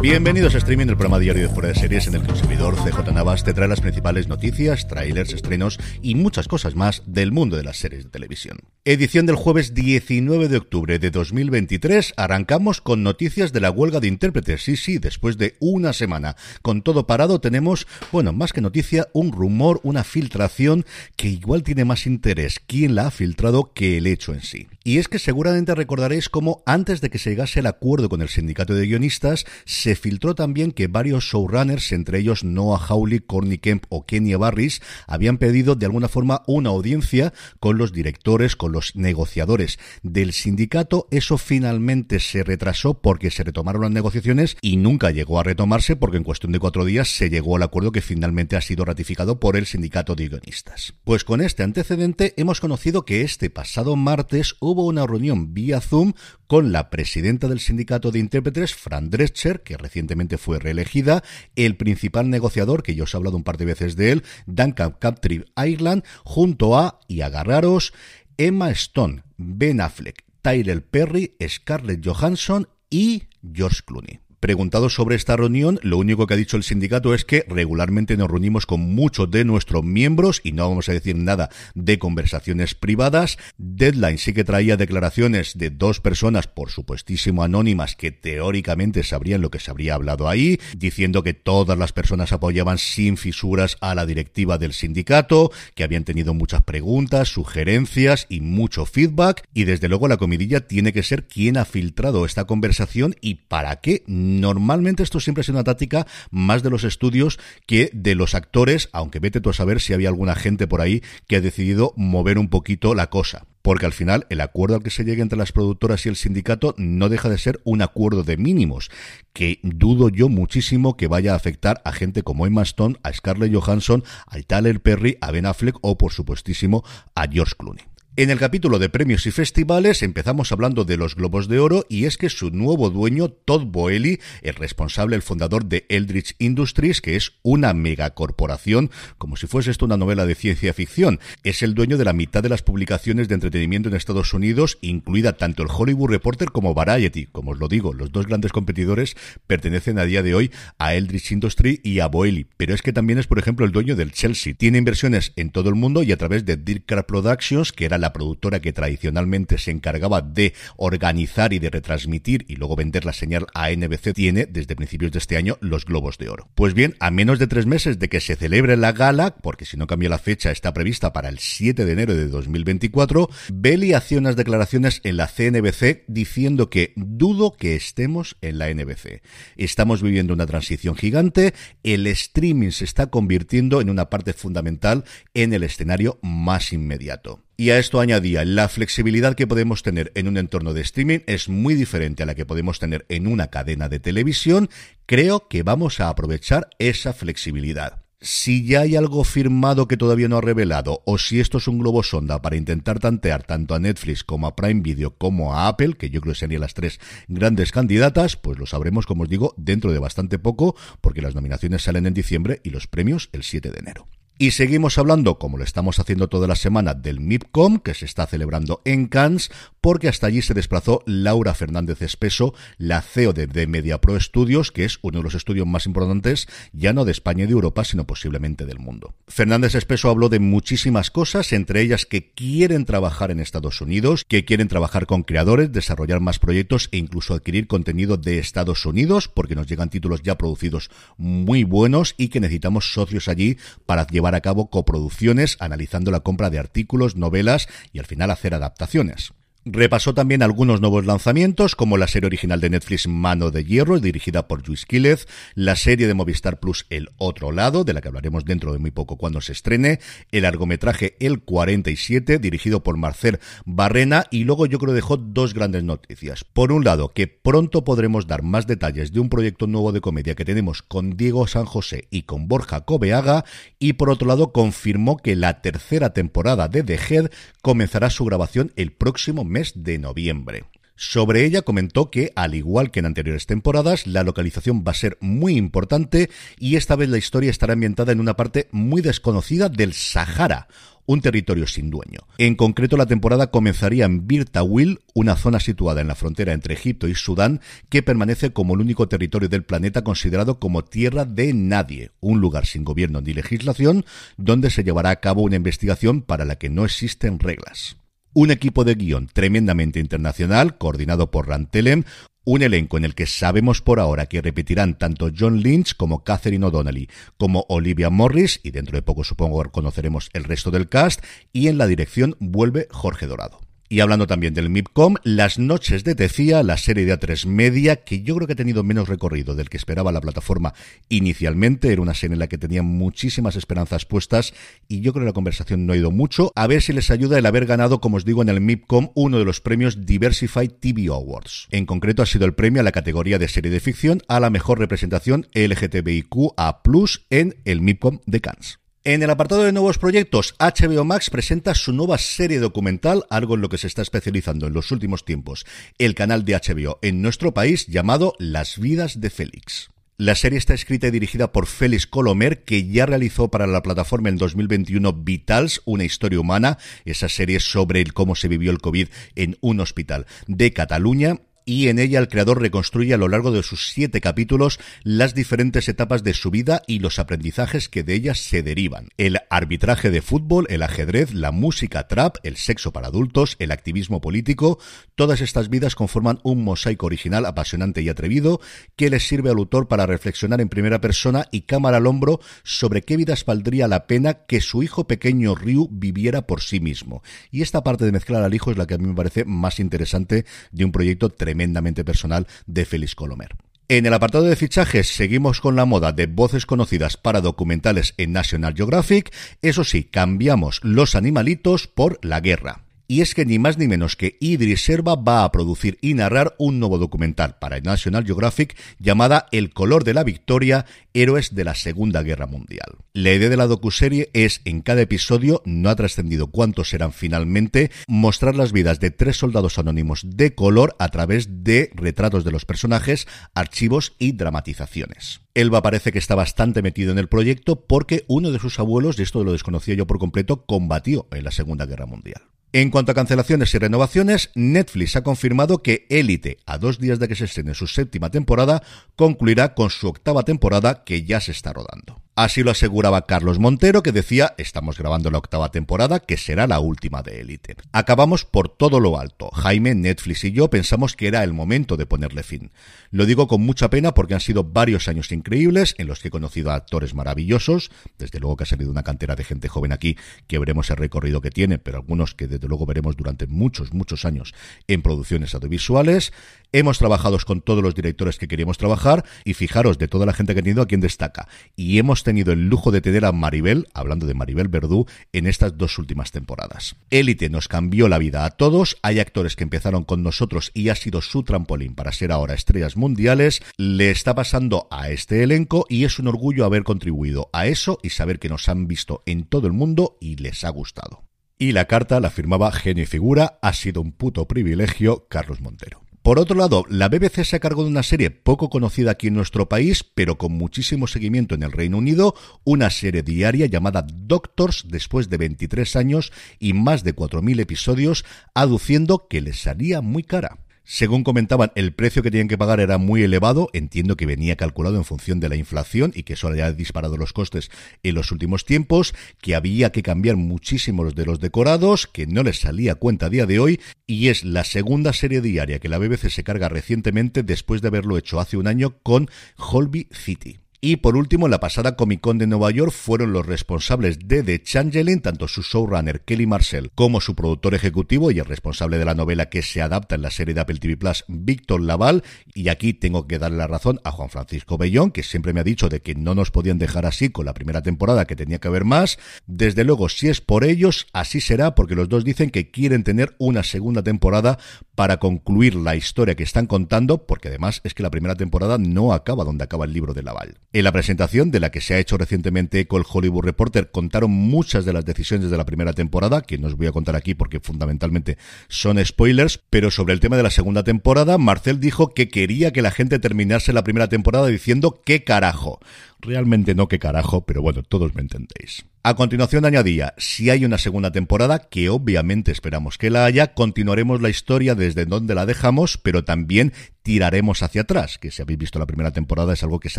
Bienvenidos a Streaming, el programa diario de fuera de series en el servidor CJ Navas te trae las principales noticias, trailers, estrenos y muchas cosas más del mundo de las series de televisión. Edición del jueves 19 de octubre de 2023. Arrancamos con noticias de la huelga de intérpretes. Sí, sí, después de una semana con todo parado tenemos, bueno, más que noticia, un rumor, una filtración que igual tiene más interés quién la ha filtrado que el hecho en sí. Y es que seguramente recordaréis cómo antes de que se llegase el acuerdo con el sindicato de guionistas, se filtró también que varios showrunners, entre ellos Noah Hawley, Corny Kemp o Kenya Barris, habían pedido de alguna forma una audiencia con los directores, con los negociadores del sindicato. Eso finalmente se retrasó porque se retomaron las negociaciones y nunca llegó a retomarse porque en cuestión de cuatro días se llegó al acuerdo que finalmente ha sido ratificado por el sindicato de guionistas. Pues con este antecedente hemos conocido que este pasado martes hubo una reunión vía Zoom con la presidenta del sindicato de intérpretes, Fran Drescher, que recientemente fue reelegida, el principal negociador, que yo os he hablado un par de veces de él, Duncan Captree Ireland, junto a, y agarraros, Emma Stone, Ben Affleck, Tyler Perry, Scarlett Johansson y George Clooney. Preguntado sobre esta reunión, lo único que ha dicho el sindicato es que regularmente nos reunimos con muchos de nuestros miembros y no vamos a decir nada de conversaciones privadas. Deadline sí que traía declaraciones de dos personas, por supuestísimo anónimas, que teóricamente sabrían lo que se habría hablado ahí, diciendo que todas las personas apoyaban sin fisuras a la directiva del sindicato, que habían tenido muchas preguntas, sugerencias y mucho feedback. Y desde luego la comidilla tiene que ser quien ha filtrado esta conversación y para qué Normalmente esto siempre ha sido una táctica más de los estudios que de los actores, aunque vete tú a saber si había alguna gente por ahí que ha decidido mover un poquito la cosa porque al final el acuerdo al que se llegue entre las productoras y el sindicato no deja de ser un acuerdo de mínimos, que dudo yo muchísimo que vaya a afectar a gente como Emma Stone, a Scarlett Johansson, a Tyler Perry, a Ben Affleck o por supuestísimo a George Clooney. En el capítulo de premios y festivales empezamos hablando de los Globos de Oro y es que su nuevo dueño, Todd Boehly, el responsable, el fundador de Eldritch Industries, que es una megacorporación, como si fuese esto una novela de ciencia ficción, es el dueño de la mitad de las publicaciones de entretenimiento en Estados Unidos, incluida tanto el Hollywood Reporter como Variety. Como os lo digo, los dos grandes competidores pertenecen a día de hoy a Eldritch Industries y a Boehly, pero es que también es, por ejemplo, el dueño del Chelsea. Tiene inversiones en todo el mundo y a través de Dirk Productions, que era la productora que tradicionalmente se encargaba de organizar y de retransmitir y luego vender la señal a NBC, tiene desde principios de este año los Globos de Oro. Pues bien, a menos de tres meses de que se celebre la gala, porque si no cambia la fecha, está prevista para el 7 de enero de 2024, Belly hacía unas declaraciones en la CNBC diciendo que dudo que estemos en la NBC. Estamos viviendo una transición gigante, el streaming se está convirtiendo en una parte fundamental en el escenario más inmediato. Y a esto añadía, la flexibilidad que podemos tener en un entorno de streaming es muy diferente a la que podemos tener en una cadena de televisión. Creo que vamos a aprovechar esa flexibilidad. Si ya hay algo firmado que todavía no ha revelado, o si esto es un globo sonda para intentar tantear tanto a Netflix como a Prime Video como a Apple, que yo creo que serían las tres grandes candidatas, pues lo sabremos, como os digo, dentro de bastante poco, porque las nominaciones salen en diciembre y los premios el 7 de enero. Y seguimos hablando, como lo estamos haciendo toda la semana, del MIPCOM, que se está celebrando en Cannes, porque hasta allí se desplazó Laura Fernández Espeso, la CEO de, de MediaPro Studios, que es uno de los estudios más importantes, ya no de España y de Europa, sino posiblemente del mundo. Fernández Espeso habló de muchísimas cosas, entre ellas que quieren trabajar en Estados Unidos, que quieren trabajar con creadores, desarrollar más proyectos e incluso adquirir contenido de Estados Unidos, porque nos llegan títulos ya producidos muy buenos y que necesitamos socios allí para llevar a cabo coproducciones analizando la compra de artículos, novelas y al final hacer adaptaciones. Repasó también algunos nuevos lanzamientos, como la serie original de Netflix Mano de Hierro, dirigida por Luis Quílez, la serie de Movistar Plus El Otro Lado, de la que hablaremos dentro de muy poco cuando se estrene, el largometraje El 47, dirigido por Marcel Barrena, y luego yo creo dejó dos grandes noticias. Por un lado, que pronto podremos dar más detalles de un proyecto nuevo de comedia que tenemos con Diego San José y con Borja Cobeaga, y por otro lado confirmó que la tercera temporada de The Head comenzará su grabación el próximo mes de noviembre. Sobre ella comentó que, al igual que en anteriores temporadas, la localización va a ser muy importante y esta vez la historia estará ambientada en una parte muy desconocida del Sahara, un territorio sin dueño. En concreto, la temporada comenzaría en Birtawil, una zona situada en la frontera entre Egipto y Sudán, que permanece como el único territorio del planeta considerado como tierra de nadie, un lugar sin gobierno ni legislación, donde se llevará a cabo una investigación para la que no existen reglas. Un equipo de guion tremendamente internacional, coordinado por Rantelem, un elenco en el que sabemos por ahora que repetirán tanto John Lynch como Catherine O'Donnell, como Olivia Morris, y dentro de poco supongo conoceremos el resto del cast, y en la dirección vuelve Jorge Dorado. Y hablando también del MIPCOM, Las Noches de Tecía, la serie de A3 Media, que yo creo que ha tenido menos recorrido del que esperaba la plataforma inicialmente. Era una serie en la que tenían muchísimas esperanzas puestas y yo creo que la conversación no ha ido mucho. A ver si les ayuda el haber ganado, como os digo, en el MIPCOM uno de los premios Diversified TV Awards. En concreto ha sido el premio a la categoría de serie de ficción a la mejor representación LGTBIQ a en el MIPCOM de Cannes. En el apartado de nuevos proyectos, HBO Max presenta su nueva serie documental, algo en lo que se está especializando en los últimos tiempos el canal de HBO en nuestro país, llamado Las vidas de Félix. La serie está escrita y dirigida por Félix Colomer, que ya realizó para la plataforma en 2021 Vitals, una historia humana, esa serie sobre cómo se vivió el COVID en un hospital de Cataluña y en ella el creador reconstruye a lo largo de sus siete capítulos las diferentes etapas de su vida y los aprendizajes que de ellas se derivan. El arbitraje de fútbol, el ajedrez, la música trap, el sexo para adultos, el activismo político, todas estas vidas conforman un mosaico original apasionante y atrevido que les sirve al autor para reflexionar en primera persona y cámara al hombro sobre qué vidas valdría la pena que su hijo pequeño Ryu viviera por sí mismo. Y esta parte de mezclar al hijo es la que a mí me parece más interesante de un proyecto tremendo tremendamente personal de Félix Colomer. En el apartado de fichajes seguimos con la moda de voces conocidas para documentales en National Geographic, eso sí, cambiamos los animalitos por la guerra. Y es que ni más ni menos que Idris Serva va a producir y narrar un nuevo documental para National Geographic llamada El color de la victoria, héroes de la Segunda Guerra Mundial. La idea de la docuserie es, en cada episodio, no ha trascendido cuántos serán finalmente, mostrar las vidas de tres soldados anónimos de color a través de retratos de los personajes, archivos y dramatizaciones. Elba parece que está bastante metido en el proyecto porque uno de sus abuelos, y esto lo desconocía yo por completo, combatió en la Segunda Guerra Mundial. En cuanto a cancelaciones y renovaciones, Netflix ha confirmado que Élite, a dos días de que se estrene su séptima temporada, concluirá con su octava temporada que ya se está rodando. Así lo aseguraba Carlos Montero, que decía, estamos grabando la octava temporada, que será la última de Élite. Acabamos por todo lo alto. Jaime, Netflix y yo pensamos que era el momento de ponerle fin. Lo digo con mucha pena porque han sido varios años increíbles en los que he conocido a actores maravillosos, desde luego que ha salido una cantera de gente joven aquí, que veremos el recorrido que tiene, pero algunos que luego veremos durante muchos, muchos años en producciones audiovisuales. Hemos trabajado con todos los directores que queríamos trabajar y fijaros de toda la gente que ha tenido a quien destaca. Y hemos tenido el lujo de tener a Maribel, hablando de Maribel Verdú, en estas dos últimas temporadas. Élite nos cambió la vida a todos. Hay actores que empezaron con nosotros y ha sido su trampolín para ser ahora estrellas mundiales. Le está pasando a este elenco y es un orgullo haber contribuido a eso y saber que nos han visto en todo el mundo y les ha gustado. Y la carta la firmaba genio y figura, ha sido un puto privilegio Carlos Montero. Por otro lado, la BBC se cargado de una serie poco conocida aquí en nuestro país, pero con muchísimo seguimiento en el Reino Unido, una serie diaria llamada Doctors después de 23 años y más de 4.000 episodios, aduciendo que les salía muy cara. Según comentaban, el precio que tenían que pagar era muy elevado. Entiendo que venía calculado en función de la inflación y que eso haya disparado los costes en los últimos tiempos, que había que cambiar muchísimos de los decorados, que no les salía cuenta a día de hoy, y es la segunda serie diaria que la BBC se carga recientemente después de haberlo hecho hace un año con Holby City Y por último, en la pasada Comic Con de Nueva York fueron los responsables de The Changeling, tanto su showrunner Kelly Marcel como su productor ejecutivo y el responsable de la novela que se adapta en la serie de Apple TV Plus, Víctor Laval. Y aquí tengo que darle la razón a Juan Francisco Bellón, que siempre me ha dicho de que no nos podían dejar así con la primera temporada, que tenía que haber más. Desde luego, si es por ellos, así será, porque los dos dicen que quieren tener una segunda temporada para concluir la historia que están contando, porque además es que la primera temporada no acaba donde acaba el libro de Laval. En la presentación de la que se ha hecho recientemente con el Hollywood Reporter contaron muchas de las decisiones de la primera temporada, que no os voy a contar aquí porque fundamentalmente son spoilers, pero sobre el tema de la segunda temporada, Marcel dijo que quería que la gente terminase la primera temporada diciendo qué carajo. Realmente no qué carajo, pero bueno, todos me entendéis. A continuación añadía, si hay una segunda temporada, que obviamente esperamos que la haya, continuaremos la historia desde donde la dejamos, pero también tiraremos hacia atrás, que si habéis visto la primera temporada es algo que se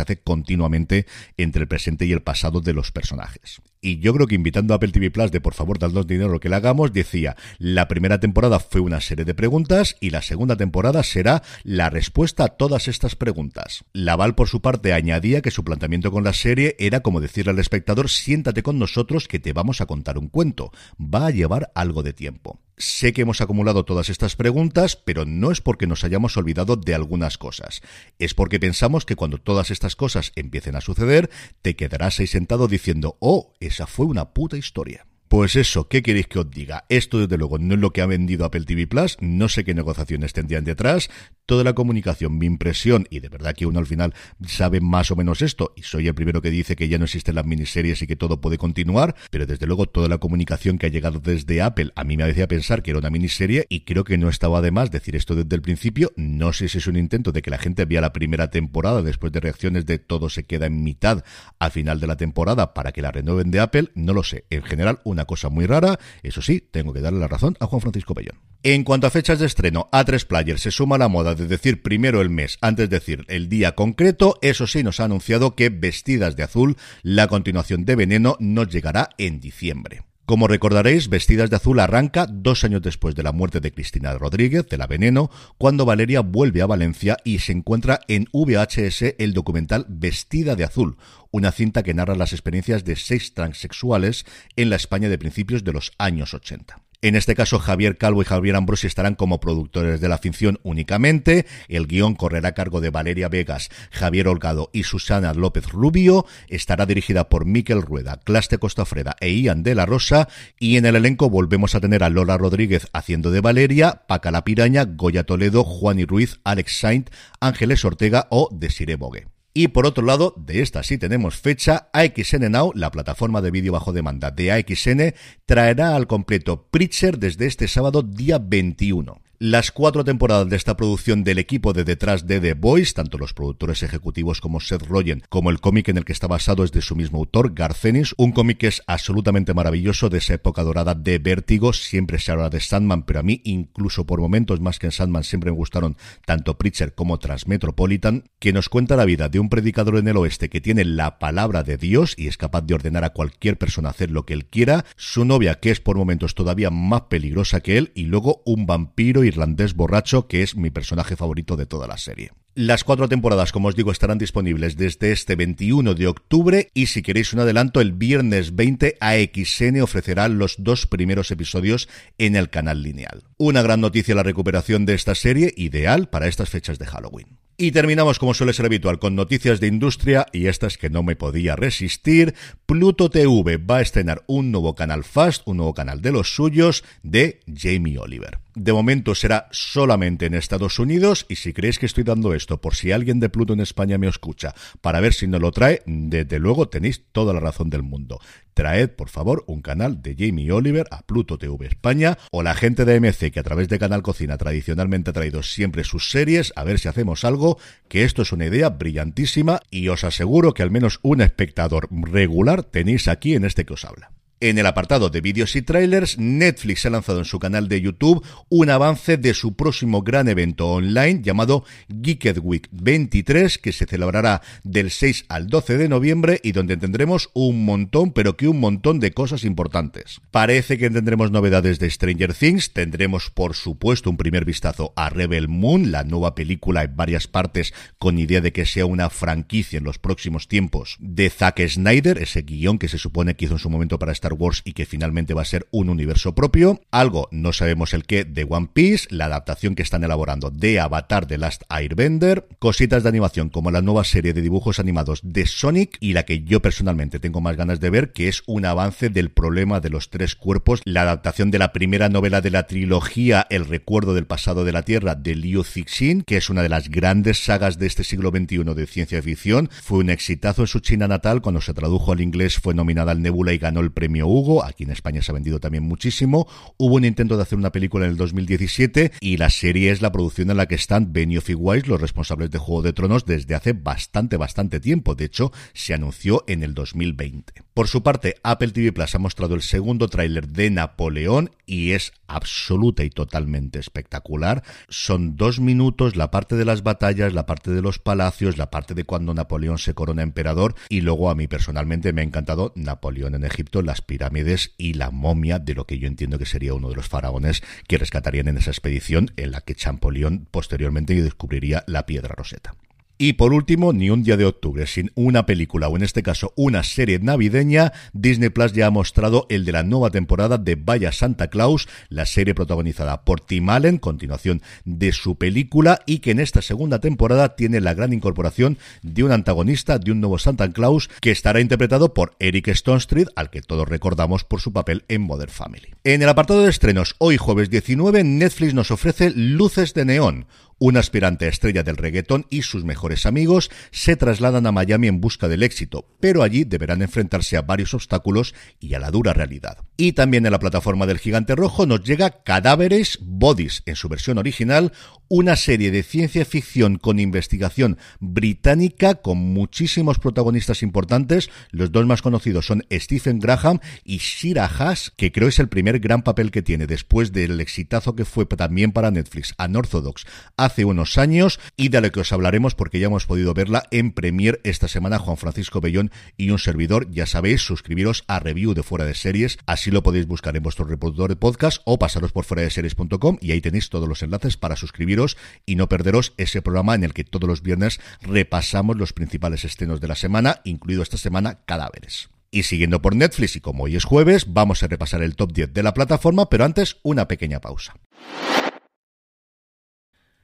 hace continuamente entre el presente y el pasado de los personajes. Y yo creo que invitando a Apple TV Plus de por favor dadnos dinero lo que le hagamos, decía, la primera temporada fue una serie de preguntas y la segunda temporada será la respuesta a todas estas preguntas. Laval por su parte añadía que su planteamiento con la serie era como decirle al espectador, siéntate con nosotros que te vamos a contar un cuento. Va a llevar algo de tiempo. Sé que hemos acumulado todas estas preguntas, pero no es porque nos hayamos olvidado de algunas cosas. Es porque pensamos que cuando todas estas cosas empiecen a suceder, te quedarás ahí sentado diciendo, oh, esa fue una puta historia. Pues eso, ¿qué queréis que os diga? Esto desde luego no es lo que ha vendido Apple TV Plus, no sé qué negociaciones tendrían detrás, toda la comunicación, mi impresión, y de verdad que uno al final sabe más o menos esto, y soy el primero que dice que ya no existen las miniseries y que todo puede continuar, pero desde luego toda la comunicación que ha llegado desde Apple a mí me hacía pensar que era una miniserie y creo que no estaba de más decir esto desde el principio, no sé si es un intento de que la gente vea la primera temporada después de reacciones de todo se queda en mitad al final de la temporada para que la renueven de Apple, no lo sé, en general una cosa muy rara. Eso sí, tengo que darle la razón a Juan Francisco Pellón. En cuanto a fechas de estreno, A3 Player se suma a la moda de decir primero el mes antes de decir el día concreto. Eso sí, nos ha anunciado que Vestidas de Azul, la continuación de Veneno, nos llegará en diciembre. Como recordaréis, Vestidas de Azul arranca dos años después de la muerte de Cristina Rodríguez, de la Veneno, cuando Valeria vuelve a Valencia y se encuentra en VHS el documental Vestida de Azul, una cinta que narra las experiencias de seis transexuales en la España de principios de los años 80. En este caso, Javier Calvo y Javier Ambrosi estarán como productores de la ficción únicamente. El guion correrá a cargo de Valeria Vegas, Javier Holgado y Susana López Rubio. Estará dirigida por Miquel Rueda, Claste Costafreda e Ian de la Rosa. Y en el elenco volvemos a tener a Lola Rodríguez haciendo de Valeria, Paca la Piraña, Goya Toledo, Juan y Ruiz, Alex Saint, Ángeles Ortega o Desiree Bogue. Y por otro lado, de esta sí tenemos fecha, AXN Now, la plataforma de vídeo bajo demanda de AXN, traerá al completo Pritzer desde este sábado día 21 las cuatro temporadas de esta producción del equipo de detrás de The Boys, tanto los productores ejecutivos como Seth Rogen, como el cómic en el que está basado es de su mismo autor, Garcenis, un cómic que es absolutamente maravilloso de esa época dorada de Vértigo, siempre se habla de Sandman, pero a mí incluso por momentos más que en Sandman siempre me gustaron tanto Preacher como Transmetropolitan, que nos cuenta la vida de un predicador en el oeste que tiene la palabra de Dios y es capaz de ordenar a cualquier persona hacer lo que él quiera, su novia que es por momentos todavía más peligrosa que él y luego un vampiro irlandés borracho, que es mi personaje favorito de toda la serie. Las cuatro temporadas, como os digo, estarán disponibles desde este 21 de octubre y si queréis un adelanto, el viernes 20 AXN ofrecerá los dos primeros episodios en el canal lineal. Una gran noticia la recuperación de esta serie, ideal para estas fechas de Halloween. Y terminamos como suele ser habitual con noticias de industria y estas que no me podía resistir. Pluto TV va a estrenar un nuevo canal Fast, un nuevo canal de los suyos de Jamie Oliver. De momento será solamente en Estados Unidos y si creéis que estoy dando esto por si alguien de Pluto en España me escucha para ver si no lo trae, desde luego tenéis toda la razón del mundo. Traed, por favor, un canal de Jamie Oliver a Pluto TV España o la gente de MC que a través de Canal Cocina tradicionalmente ha traído siempre sus series, a ver si hacemos algo, que esto es una idea brillantísima y os aseguro que al menos un espectador regular tenéis aquí en este que os habla. En el apartado de vídeos y trailers, Netflix ha lanzado en su canal de YouTube un avance de su próximo gran evento online llamado Geeked Week 23, que se celebrará del 6 al 12 de noviembre y donde tendremos un montón, pero que un montón de cosas importantes. Parece que tendremos novedades de Stranger Things, tendremos por supuesto un primer vistazo a Rebel Moon, la nueva película en varias partes con idea de que sea una franquicia en los próximos tiempos de Zack Snyder, ese guion que se supone que hizo en su momento para Star Wars y que finalmente va a ser un universo propio. Algo, no sabemos el qué, de One Piece, la adaptación que están elaborando de Avatar The Last Airbender, cositas de animación como la nueva serie de dibujos animados de Sonic y la que yo personalmente tengo más ganas de ver, que es un avance del problema de los tres cuerpos, la adaptación de la primera novela de la trilogía El recuerdo del pasado de la Tierra de Liu Cixin, que es una de las grandes sagas de este siglo XXI de ciencia ficción. Fue un exitazo en su China natal, cuando se tradujo al inglés fue nominada al Nebula y ganó el premio Hugo, aquí en España se ha vendido también muchísimo. Hubo un intento de hacer una película en el 2017 y la serie es la producción en la que están Benioff y Weiss, los responsables de Juego de Tronos, desde hace bastante, bastante tiempo. De hecho, se anunció en el 2020. Por su parte, Apple TV Plus ha mostrado el segundo tráiler de Napoleón y es absoluta y totalmente espectacular. Son dos minutos la parte de las batallas, la parte de los palacios, la parte de cuando Napoleón se corona emperador y luego a mí personalmente me ha encantado Napoleón en Egipto, las pirámides y la momia de lo que yo entiendo que sería uno de los faraones que rescatarían en esa expedición en la que Champollion posteriormente descubriría la piedra roseta. Y por último, ni un día de octubre sin una película o en este caso una serie navideña, Disney Plus ya ha mostrado el de la nueva temporada de Vaya Santa Claus, la serie protagonizada por Tim Allen, continuación de su película y que en esta segunda temporada tiene la gran incorporación de un antagonista, de un nuevo Santa Claus que estará interpretado por Eric Stone Street, al que todos recordamos por su papel en Modern Family. En el apartado de estrenos, hoy jueves 19, Netflix nos ofrece Luces de Neón, un aspirante a estrella del reggaetón y sus mejores amigos se trasladan a Miami en busca del éxito, pero allí deberán enfrentarse a varios obstáculos y a la dura realidad. Y también en la plataforma del Gigante Rojo nos llega Cadáveres Bodies en su versión original, una serie de ciencia ficción con investigación británica con muchísimos protagonistas importantes. Los dos más conocidos son Stephen Graham y Shira Haas, que creo es el primer gran papel que tiene después del exitazo que fue también para Netflix, Unorthodox, hace unos años y de lo que os hablaremos porque ya hemos podido verla en Premier esta semana Juan Francisco Bellón y un servidor. Ya sabéis, suscribiros a Review de Fuera de Series, así lo podéis buscar en vuestro reproductor de podcast o pasaros por fuera de series.com y ahí tenéis todos los enlaces para suscribiros y no perderos ese programa en el que todos los viernes repasamos los principales estrenos de la semana, incluido esta semana Cadáveres. Y siguiendo por Netflix y como hoy es jueves, vamos a repasar el top 10 de la plataforma, pero antes una pequeña pausa.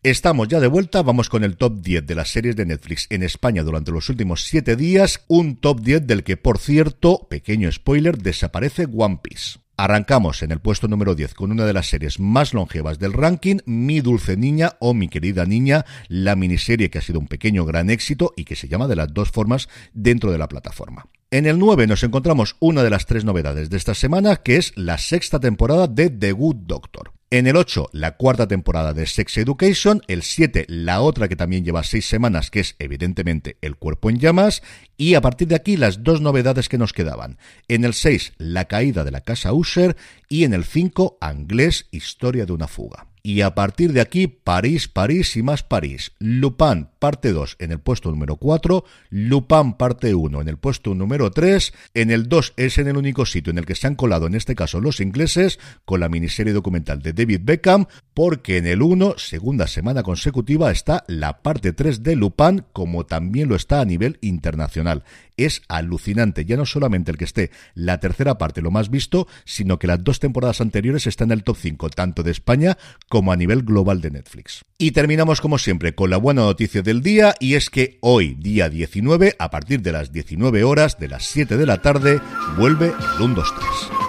Estamos ya de vuelta, vamos con el top 10 de las series de Netflix en España durante los últimos 7 días, un top 10 del que, por cierto, pequeño spoiler, desaparece One Piece. Arrancamos en el puesto número 10 con una de las series más longevas del ranking, Mi Dulce Niña o Mi Querida Niña, la miniserie que ha sido un pequeño gran éxito y que se llama de las dos formas dentro de la plataforma. En el 9 nos encontramos una de las tres novedades de esta semana, que es la sexta temporada de The Good Doctor. En el 8, la cuarta temporada de Sex Education. El 7, la otra que también lleva seis semanas, que es evidentemente El cuerpo en llamas. Y a partir de aquí, las dos novedades que nos quedaban. En el 6, La caída de la casa Usher. Y en el 5, Anglés, Historia de una fuga. Y a partir de aquí, París, París y más París. Lupin, parte 2 en el puesto número 4. Lupin, parte 1 en el puesto número 3. En el 2 es en el único sitio en el que se han colado, en este caso, los ingleses, con la miniserie documental de David Beckham, porque en el 1, segunda semana consecutiva, está la parte 3 de Lupin, como también lo está a nivel internacional es alucinante. Ya no solamente el que esté la tercera parte lo más visto, sino que las dos temporadas anteriores están en el top 5, tanto de España como a nivel global de Netflix. Y terminamos como siempre con la buena noticia del día y es que hoy, día 19, a partir de las 19 horas de las 7 de la tarde, vuelve el 1, 2, 3.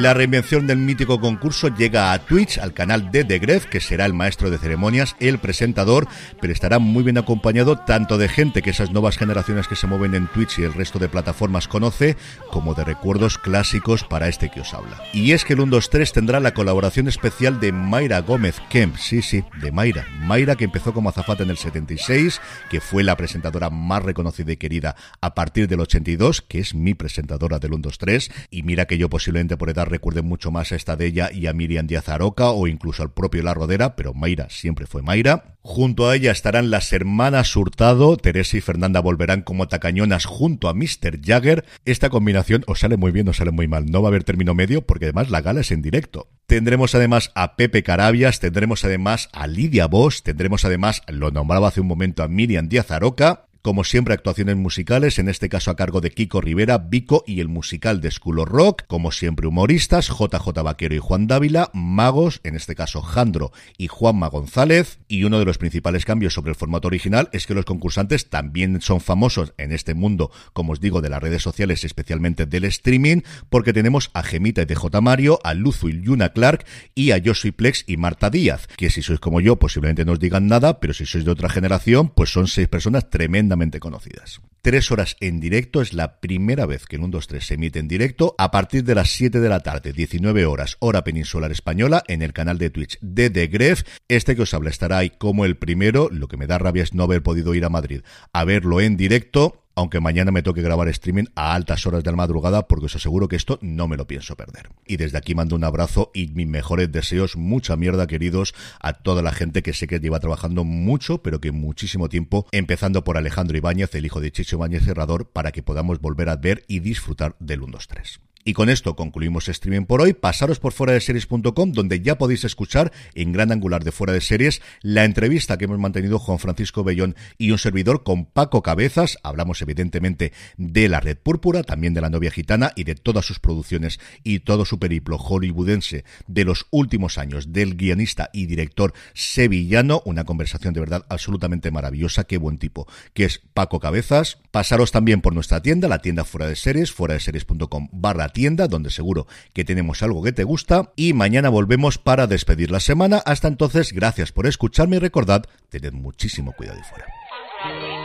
La reinvención del mítico concurso llega a Twitch, al canal de The Gref, que será el maestro de ceremonias, el presentador, pero estará muy bien acompañado tanto de gente que esas nuevas generaciones que se mueven en Twitch y el resto de plataformas conoce, como de recuerdos clásicos para este que os habla. Y es que el 1, 2, 3 tendrá la colaboración especial de Mayra Gómez Kemp, sí, sí, de Mayra. Mayra que empezó como azafata en el 76, que fue la presentadora más reconocida y querida a partir del 82, que es mi presentadora del 1, 2, 3, y mira que yo posiblemente por edad recuerde mucho más a esta de ella y a Miriam Díaz Aroca o incluso al propio La Rodera, pero Mayra siempre fue Mayra. Junto a ella estarán las hermanas Hurtado, Teresa y Fernanda volverán como tacañonas junto a Mr. Jagger. Esta combinación os sale muy bien o sale muy mal, no va a haber término medio porque además la gala es en directo. Tendremos además a Pepe Carabias, tendremos además a Lidia Bosch, tendremos además, lo nombraba hace un momento, a Miriam Díaz Aroca, como siempre, actuaciones musicales, en este caso a cargo de Kiko Rivera, Vico y el musical de School of Rock. Como siempre, humoristas, JJ Vaquero y Juan Dávila. Magos, en este caso Jandro y Juanma González. Y uno de los principales cambios sobre el formato original es que los concursantes también son famosos en este mundo, como os digo, de las redes sociales, especialmente del streaming, porque tenemos a Gemita y DJ Mario, a Luzu y Yuna Clark y a Josie Plex y Marta Díaz, que si sois como yo, posiblemente no os digan nada, pero si sois de otra generación, pues son seis personas tremendas conocidas. Tres horas en directo es la primera vez que el 1, 2, 3 se emite en directo a partir de las 7 de la tarde, 19 horas, hora peninsular española, en el canal de Twitch de The Gref. Este que os habla estará ahí como el primero. Lo que me da rabia es no haber podido ir a Madrid a verlo en directo aunque mañana me toque grabar streaming a altas horas de la madrugada, porque os aseguro que esto no me lo pienso perder. Y desde aquí mando un abrazo y mis mejores deseos, mucha mierda, queridos, a toda la gente que sé que lleva trabajando mucho, pero que muchísimo tiempo, empezando por Alejandro Ibáñez, el hijo de Chicho Ibáñez Cerrador, para que podamos volver a ver y disfrutar del 1, 2, 3. Y con esto concluimos streaming por hoy. Pasaros por fuera de series.com donde ya podéis escuchar en gran angular de fuera de series la entrevista que hemos mantenido Juan Francisco Bellón y un servidor con Paco Cabezas. Hablamos evidentemente de la Red Púrpura, también de la novia gitana y de todas sus producciones y todo su periplo hollywoodense de los últimos años del guionista y director sevillano. Una conversación de verdad absolutamente maravillosa. Qué buen tipo que es Paco Cabezas. Pasaros también por nuestra tienda, la tienda fuera de series, fuera de series.com barra tienda, donde seguro que tenemos algo que te gusta. Y mañana volvemos para despedir la semana. Hasta entonces, gracias por escucharme y recordad, tened muchísimo cuidado y fuera.